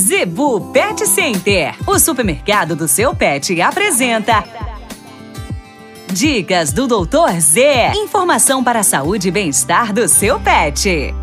Zebu Pet Center, o supermercado do seu pet, apresenta. Dicas do Doutor Z. Informação para a saúde e bem-estar do seu pet.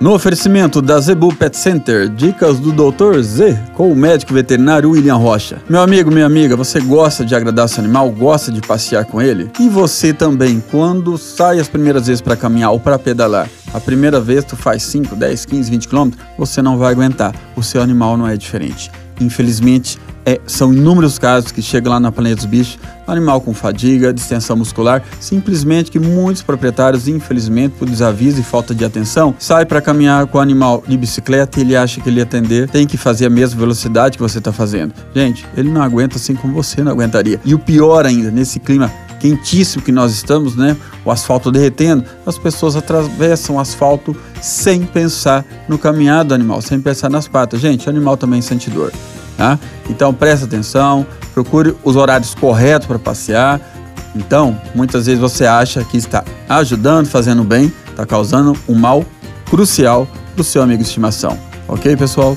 No oferecimento da Zebu Pet Center, dicas do Dr. Z com o médico veterinário William Rocha. Meu amigo, minha amiga, você gosta de agradar seu animal, gosta de passear com ele? E você também, quando sai as primeiras vezes para caminhar ou para pedalar, a primeira vez tu faz 5, 10, 15, 20 quilômetros, você não vai aguentar. O seu animal não é diferente. Infelizmente, é, são inúmeros casos que chegam lá na Planeta dos Bichos, animal com fadiga, distensão muscular, simplesmente que muitos proprietários, infelizmente, por desaviso e falta de atenção, sai para caminhar com o animal de bicicleta e ele acha que ele atender tem que fazer a mesma velocidade que você está fazendo. Gente, ele não aguenta assim como você não aguentaria. E o pior ainda, nesse clima quentíssimo que nós estamos, né? O asfalto derretendo, as pessoas atravessam o asfalto sem pensar no caminhar do animal, sem pensar nas patas. Gente, o animal também sente dor. Tá? Então preste atenção, procure os horários corretos para passear. Então, muitas vezes você acha que está ajudando, fazendo bem, está causando um mal crucial para o seu amigo de estimação. Ok, pessoal?